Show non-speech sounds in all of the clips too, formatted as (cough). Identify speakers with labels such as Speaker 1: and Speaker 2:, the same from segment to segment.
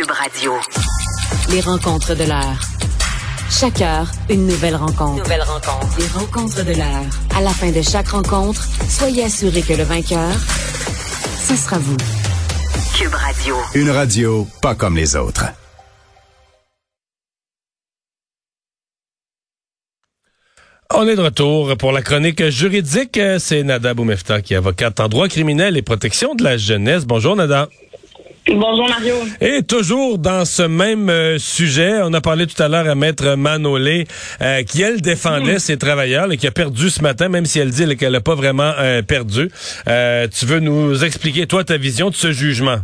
Speaker 1: Cube Radio.
Speaker 2: Les rencontres de l'heure. Chaque heure, une nouvelle rencontre.
Speaker 1: Nouvelle rencontre.
Speaker 2: Les rencontres de l'heure. À la fin de chaque rencontre, soyez assurés que le vainqueur, ce sera vous.
Speaker 1: Cube Radio.
Speaker 3: Une radio pas comme les autres.
Speaker 4: On est de retour pour la chronique juridique. C'est Nada Boumefta qui est avocate en droit criminel et protection de la jeunesse. Bonjour Nada.
Speaker 5: Bonjour Mario.
Speaker 4: Et toujours dans ce même euh, sujet, on a parlé tout à l'heure à Maître Manolé, euh, qui elle défendait ses travailleurs et qui a perdu ce matin, même si elle dit qu'elle n'a pas vraiment euh, perdu. tu veux nous expliquer, toi, ta vision de ce jugement?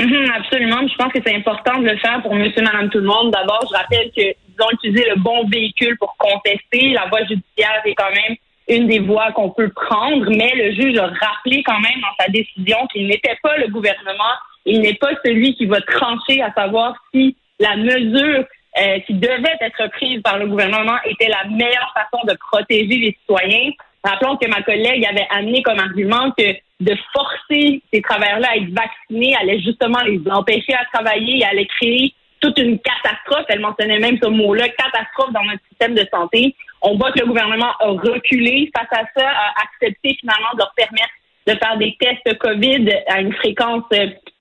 Speaker 5: Mhm, absolument. Je pense que c'est important de le faire pour monsieur, madame, tout le monde. D'abord, je rappelle que ont utilisé le bon véhicule pour contester. La voie judiciaire est quand même une des voies qu'on peut prendre, mais le juge a rappelé quand même dans sa décision qu'il n'était pas le gouvernement, il n'est pas celui qui va trancher à savoir si la mesure euh, qui devait être prise par le gouvernement était la meilleure façon de protéger les citoyens. Rappelons que ma collègue avait amené comme argument que de forcer ces travailleurs-là à être vaccinés allait justement les empêcher à travailler et allait créer toute une catastrophe. Elle mentionnait même ce mot-là, catastrophe dans notre système de santé. On voit que le gouvernement a reculé face à ça, a accepté finalement de leur permettre de faire des tests COVID à une fréquence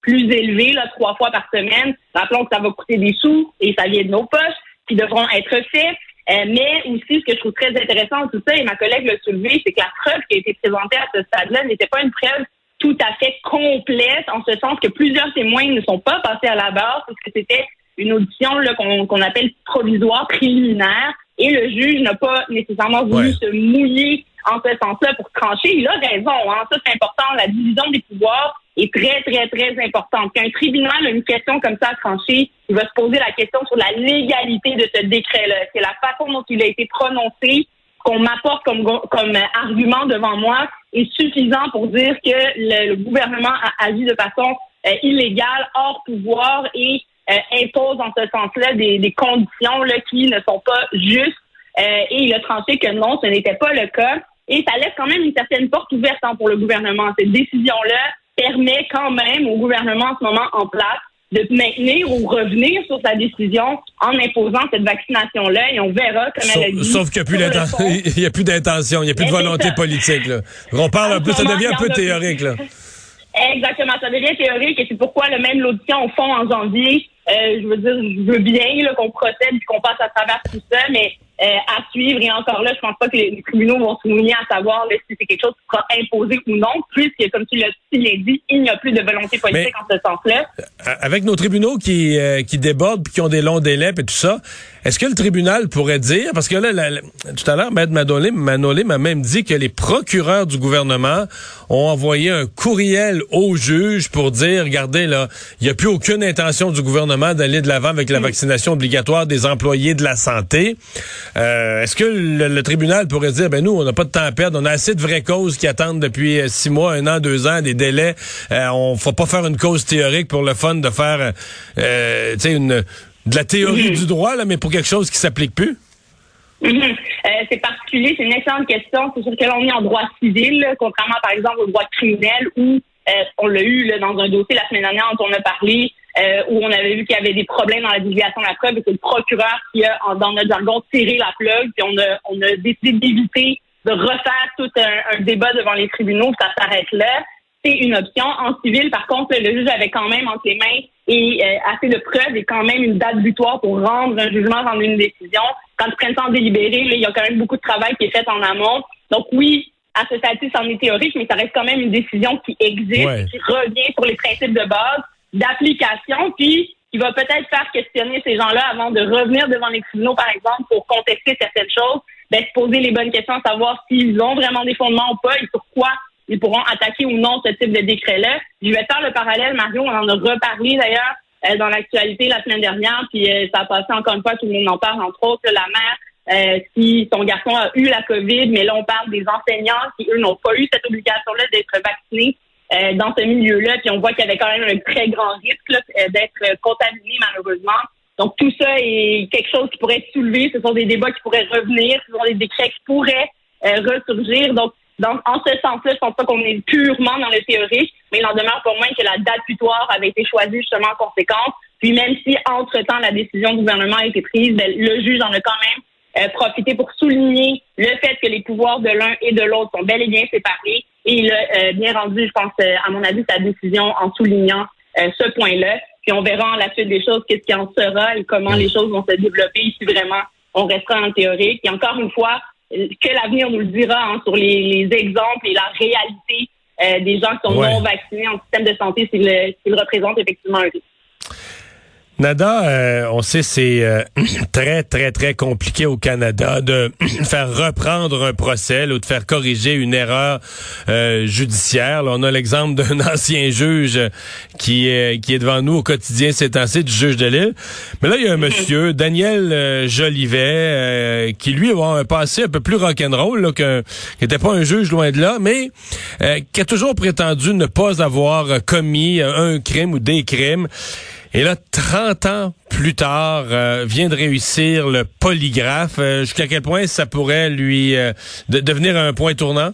Speaker 5: plus élevée, là, trois fois par semaine. Rappelons que ça va coûter des sous et ça vient de nos poches qui devront être faits. Euh, mais aussi, ce que je trouve très intéressant tout ça, et ma collègue l'a soulevé, c'est que la preuve qui a été présentée à ce stade-là n'était pas une preuve tout à fait complète, en ce sens que plusieurs témoins ne sont pas passés à la barre, parce que c'était une audition qu'on appelle provisoire préliminaire et le juge n'a pas nécessairement voulu se mouiller en ce sens-là pour trancher. Il a raison, hein. ça c'est important. La division des pouvoirs est très, très, très importante. Quand un tribunal a une question comme ça à trancher, il va se poser la question sur la légalité de ce décret-là. C'est la façon dont il a été prononcé qu'on m'apporte comme, comme argument devant moi est suffisant pour dire que le, gouvernement a agi de façon euh, illégale, hors pouvoir et euh, impose en ce sens-là des, des, conditions là, qui ne sont pas justes. Euh, et il a tranché que non, ce n'était pas le cas. Et ça laisse quand même une certaine porte ouverte hein, pour le gouvernement. Cette décision-là permet quand même au gouvernement en ce moment en place de maintenir ou revenir sur sa décision en imposant cette vaccination-là et on verra, comme elle a dit.
Speaker 4: Sauf qu'il n'y (laughs) a plus d'intention, il n'y a plus de volonté politique. Là. On parle un peu, ça devient un peu théorique. Là.
Speaker 5: Exactement, ça devient théorique et c'est pourquoi le même l'audition au fond en janvier. Euh, je veux dire, je veux bien qu'on procède et qu'on passe à travers tout ça, mais euh, à suivre. Et encore là, je pense pas que les, tribunaux vont se mouiller à savoir si c'est quelque chose qui sera imposé ou non, puisque, comme tu l'as dit, il n'y a plus de volonté politique en ce sens-là.
Speaker 4: Avec nos tribunaux qui, euh, qui débordent puis qui ont des longs délais et tout ça, est-ce que le tribunal pourrait dire, parce que là, tout à l'heure, Maître Manolé m'a même dit que les procureurs du gouvernement ont envoyé un courriel au juge pour dire, regardez, là, il n'y a plus aucune intention du gouvernement d'aller de l'avant avec la mm. vaccination obligatoire des employés de la santé. Euh, est-ce que le, tribunal pourrait dire, ben nous, on n'a pas de temps à perdre, on a assez de vraies causes qui attendent depuis euh, six mois, un an, deux ans, des délais. Euh, on ne faut pas faire une cause théorique pour le fun de faire, euh, tu sais, une de la théorie du droit, là, mais pour quelque chose qui s'applique plus?
Speaker 5: Mhm. c'est particulier, c'est une excellente question. C'est sûr que l'on est en droit civil, contrairement par exemple au droit criminel où on l'a eu dans un dossier la semaine dernière dont on a parlé, euh, où on avait vu qu'il y avait des problèmes dans la divulgation de la preuve et c'est le procureur qui a, dans notre jargon, tiré la plug. Puis on a, on a décidé d'éviter de refaire tout un, débat devant les tribunaux. Ça s'arrête là. C'est une option. En civil, par contre, le juge avait quand même entre les mains et euh, assez de preuves et quand même une date butoir pour rendre un jugement, rendre une décision. Quand tu prends le temps de délibérer, il y a quand même beaucoup de travail qui est fait en amont. Donc oui, à ce stade-ci, c'en est théorique, mais ça reste quand même une décision qui existe, qui revient sur les principes de base d'application, puis qui va peut-être faire questionner ces gens-là avant de revenir devant les tribunaux, par exemple, pour contester certaines choses, ben, se poser les bonnes questions, savoir s'ils ont vraiment des fondements ou pas et pourquoi ils pourront attaquer ou non ce type de décret-là. Je vais faire le parallèle, Mario, on en a reparlé d'ailleurs euh, dans l'actualité la semaine dernière, puis euh, ça a passé encore une fois, tout le monde en parle, entre autres, la mère euh, si son garçon a eu la COVID, mais là, on parle des enseignants qui, eux, n'ont pas eu cette obligation-là d'être vaccinés euh, dans ce milieu-là. Puis on voit qu'il y avait quand même un très grand risque euh, d'être contaminé malheureusement. Donc tout ça est quelque chose qui pourrait être soulevé. Ce sont des débats qui pourraient revenir. Ce sont des décrets qui pourraient euh, ressurgir. Donc dans, en ce sens-là, je pense pas qu'on est purement dans le théorique, mais il en demeure pour moins que la date butoir avait été choisie justement en conséquence. Puis même si, entre-temps, la décision du gouvernement a été prise, ben, le juge en a quand même euh, profité pour souligner le fait que les pouvoirs de l'un et de l'autre sont bel et bien séparés. Et il a euh, bien rendu, je pense, euh, à mon avis, sa décision en soulignant ce point-là. Puis on verra en la suite des choses qu'est-ce qui en sera et comment les choses vont se développer si vraiment on restera en théorique. Et encore une fois, que l'avenir nous le dira hein, sur les, exemples et la réalité des gens qui sont non vaccinés en système de santé s'ils représentent effectivement un risque.
Speaker 4: Nada, euh, on sait c'est euh, (clears throat) très très très compliqué au Canada de (clears throat) faire reprendre un procès ou de faire corriger une erreur euh, judiciaire. on a l'exemple (laughs) d'un ancien juge qui est qui est devant nous au quotidien c'est ainsi du juge de Lille. Mais là il y a un monsieur Daniel Jolivet qui lui a un passé un peu plus rock'n'roll là que qui n'était pas un juge loin de là, mais qui a toujours prétendu ne pas avoir commis un crime ou des crimes. Et là, 30 ans plus tard, euh, vient de réussir le polygraphe. Euh, jusqu'à quel point ça pourrait lui euh, devenir un point tournant?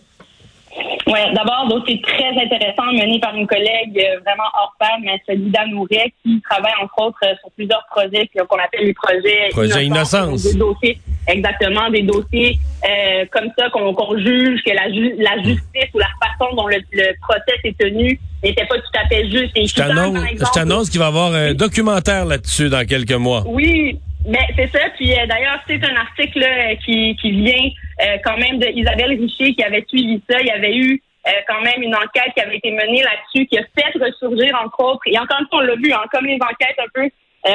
Speaker 5: Oui, d'abord, dossier très intéressant mené par une collègue vraiment hors pair, mais Lida Nouret, qui travaille entre autres sur plusieurs projets qu'on appelle les projets
Speaker 4: Projet Innocence.
Speaker 5: Des dossiers, exactement, des dossiers comme ça qu'on juge que la, la justice ou la façon dont le, le procès est tenu n'était pas tout à fait juste. Et
Speaker 4: je t'annonce qu'il va y avoir un documentaire là-dessus dans quelques mois.
Speaker 5: Oui, mais c'est ça. Puis euh, d'ailleurs, c'est un article euh, qui, qui vient euh, quand même de Isabelle Richer qui avait suivi ça. Il y avait eu quand même une enquête qui avait été menée là-dessus, qui a fait ressurgir entre autres. Et encore une fois, on l'a vu, hein, comme les enquêtes un peu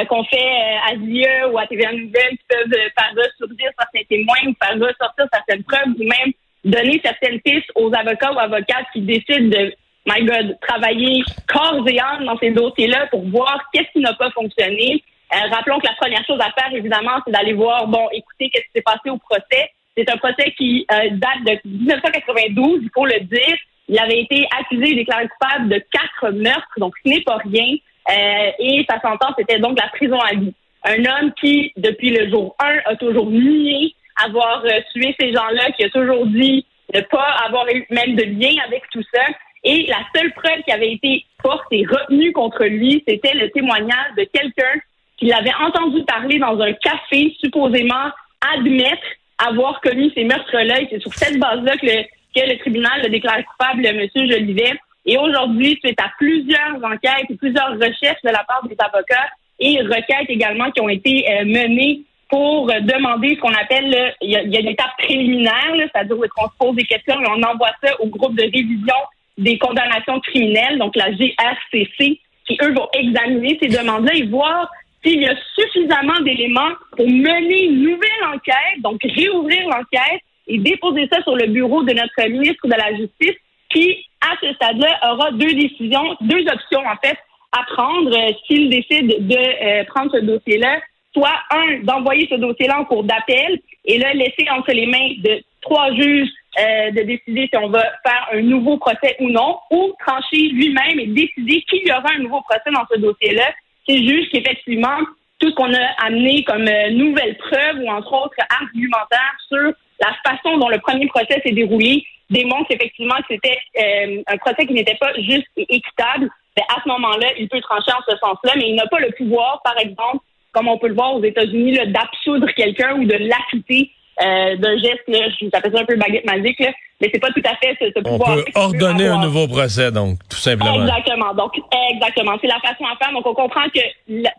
Speaker 5: qu'on fait à ZIE ou à TVA Nouvelle qui peuvent faire ressurgir certains témoins ou faire ressortir certaines preuves ou même donner certaines pistes aux avocats ou avocates qui décident de my God, travailler corps et âme dans ces dossiers-là pour voir qu'est-ce qui n'a pas fonctionné. Euh, rappelons que la première chose à faire, évidemment, c'est d'aller voir, bon, écoutez, qu'est-ce qui s'est passé au procès. C'est un procès qui euh, date de 1992, il faut le dire. Il avait été accusé et déclaré coupable de quatre meurtres, donc ce n'est pas rien. Euh, et sa sentence était donc la prison à vie. Un homme qui, depuis le jour 1, a toujours nié avoir tué ces gens-là, qui a toujours dit ne pas avoir eu même de lien avec tout ça. Et la seule preuve qui avait été forte et retenue contre lui, c'était le témoignage de quelqu'un qui l'avait entendu parler dans un café, supposément admettre avoir commis ces meurtres-là. Et c'est sur cette base-là que le, que le tribunal le déclaré coupable, M. Jolivet. Et aujourd'hui, suite à plusieurs enquêtes et plusieurs recherches de la part des avocats et requêtes également qui ont été euh, menées pour demander ce qu'on appelle, il y, a, une étape préliminaire, c'est-à-dire qu'on se pose des questions et on envoie ça au groupe de révision des condamnations criminelles, donc la GRCC, qui, eux, vont examiner ces demandes-là et voir s'il y a suffisamment d'éléments pour mener une nouvelle enquête, donc réouvrir l'enquête et déposer ça sur le bureau de notre ministre de la Justice, qui, à ce stade-là, aura deux décisions, deux options, en fait, à prendre euh, s'il décide de euh, prendre ce dossier-là. Soit, un, d'envoyer ce dossier-là en cours d'appel et là, laisser entre les mains de trois juges euh, de décider si on va faire un nouveau procès ou non, ou trancher lui-même et décider qu'il y aura un nouveau procès dans ce dossier-là. C'est juste qu'effectivement, tout ce qu'on a amené comme euh, nouvelle preuve ou entre autres argumentaire sur la façon dont le premier procès s'est déroulé démontre effectivement que c'était euh, un procès qui n'était pas juste et équitable. Ben, à ce moment-là, il peut trancher en ce sens-là, mais il n'a pas le pouvoir, par exemple, comme on peut le voir aux États-Unis, d'absoudre quelqu'un ou de l'acquitter euh, d'un geste, là, j'appelle ça un peu baguette magique, là, mais c'est pas tout à fait ce, ce pouvoir.
Speaker 4: On peut ordonner un nouveau procès, donc, tout simplement.
Speaker 5: Exactement. Donc, exactement. C'est la façon à faire. Donc, on comprend que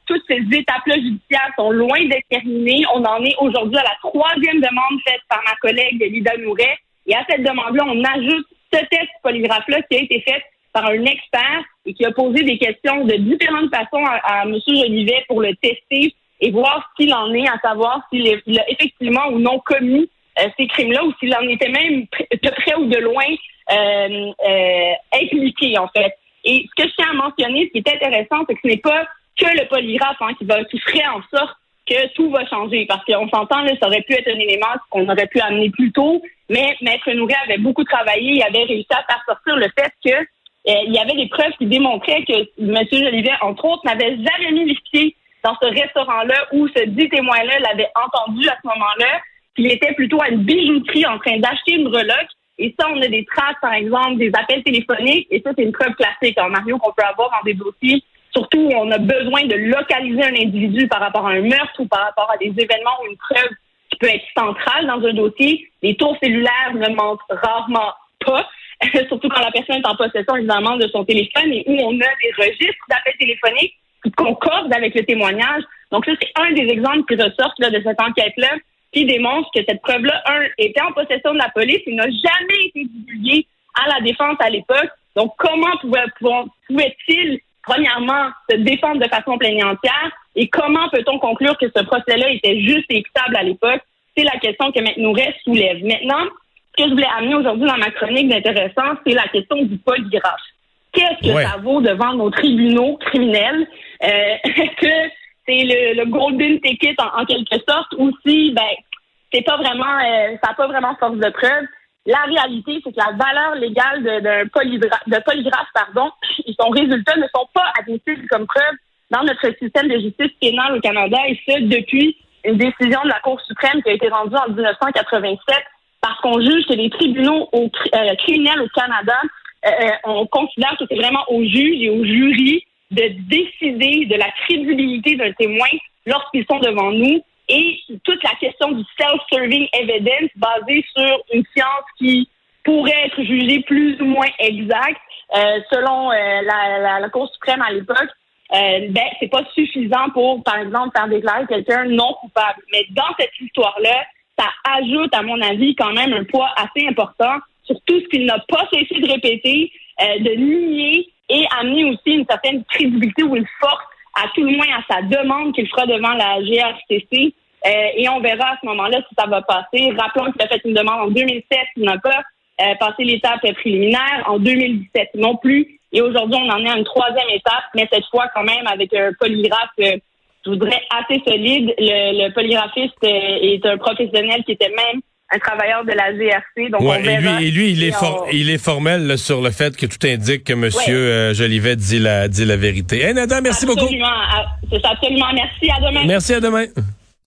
Speaker 5: toutes ces étapes-là judiciaires sont loin d'être terminées. On en est aujourd'hui à la troisième demande faite par ma collègue Lida Nouret. Et à cette demande-là, on ajoute ce test polygraphe-là qui a été fait par un expert et qui a posé des questions de différentes façons à, à M. Jolivet pour le tester et voir s'il en est, à savoir s'il a effectivement ou non commis euh, ces crimes-là ou s'il en était même de près ou de loin euh, euh, impliqué, en fait. Et ce que je tiens à mentionner, ce qui est intéressant, c'est que ce n'est pas que le polygraphe hein, qui, va, qui ferait en sorte que tout va changer. Parce qu'on s'entend, là, ça aurait pu être un élément qu'on aurait pu amener plus tôt, mais Maître Nouré avait beaucoup travaillé, il avait réussi à faire sortir le fait que euh, il y avait des preuves qui démontraient que M. Jolivet, entre autres, n'avait jamais mis les pieds dans ce restaurant-là où ce dit témoin-là l'avait entendu à ce moment-là, qu'il était plutôt à une bijouterie en train d'acheter une reloque Et ça, on a des traces, par exemple, des appels téléphoniques. Et ça, c'est une preuve classique, en Mario, qu'on peut avoir dans des dossiers. Surtout où on a besoin de localiser un individu par rapport à un meurtre ou par rapport à des événements ou une preuve qui peut être centrale dans un dossier. Les tours cellulaires ne mentent rarement pas. (laughs) surtout quand la personne est en possession, évidemment, de son téléphone et où on a des registres d'appels téléphoniques qui concordent avec le témoignage. Donc ça, c'est un des exemples qui ressortent là, de cette enquête-là qui démontre que cette preuve-là, un, était en possession de la police et n'a jamais été divulguée à la défense à l'époque. Donc, comment pouvait-il, premièrement, se défendre de façon entière et comment peut-on conclure que ce procès-là était juste et équitable à l'époque? C'est la question que McNouret soulève. Maintenant, ce que je voulais amener aujourd'hui dans ma chronique d'intéressant, c'est la question du polygraphe. Qu'est-ce que ça vaut devant nos tribunaux criminels? Euh, (laughs) que c'est le, golden ticket en, quelque sorte, ou si ben c'est pas vraiment euh, ça n'a pas vraiment force de preuve. La réalité, c'est que la valeur légale d'un de polygraphe, pardon, et son résultat ne sont pas admissibles comme preuve dans notre système de justice pénale au Canada, et ce depuis une décision de la Cour suprême qui a été rendue en 1987, parce qu'on juge que les tribunaux au, euh, criminels au Canada, euh, on considère que c'est vraiment aux juges et aux jurys de décider de la crédibilité d'un témoin lorsqu'ils sont devant nous et toute la question du self-serving evidence basée sur une science qui pourrait être jugée plus ou moins exacte euh, selon euh, la, la, Cour suprême à l'époque. Euh, ben c'est pas suffisant pour, par exemple, faire déclarer quelqu'un non coupable. Mais dans cette histoire-là, ça ajoute, à mon avis, quand même un poids assez important tout ce qu'il n'a pas cessé de répéter, euh, de nier et amener aussi une certaine crédibilité ou une force, à tout le moins à sa demande qu'il fera devant la GRCC. Euh, et on verra à ce moment-là si ça va passer. Rappelons qu'il a fait une demande en 2007, il n'a pas euh, passé l'étape préliminaire, en 2017 non plus. Et aujourd'hui, on en est à une troisième étape, mais cette fois quand même avec un polygraphe, je voudrais, assez solide. Le, le polygraphiste est un professionnel qui était même un travailleur de la GRC. Donc
Speaker 4: et lui, et lui il, est il est formel sur le fait que tout indique que M. Euh, Jolivet dit la, dit la vérité. Hey, Nada, merci
Speaker 5: absolument, beaucoup. C'est absolument. Merci. À demain.
Speaker 4: Merci. À demain.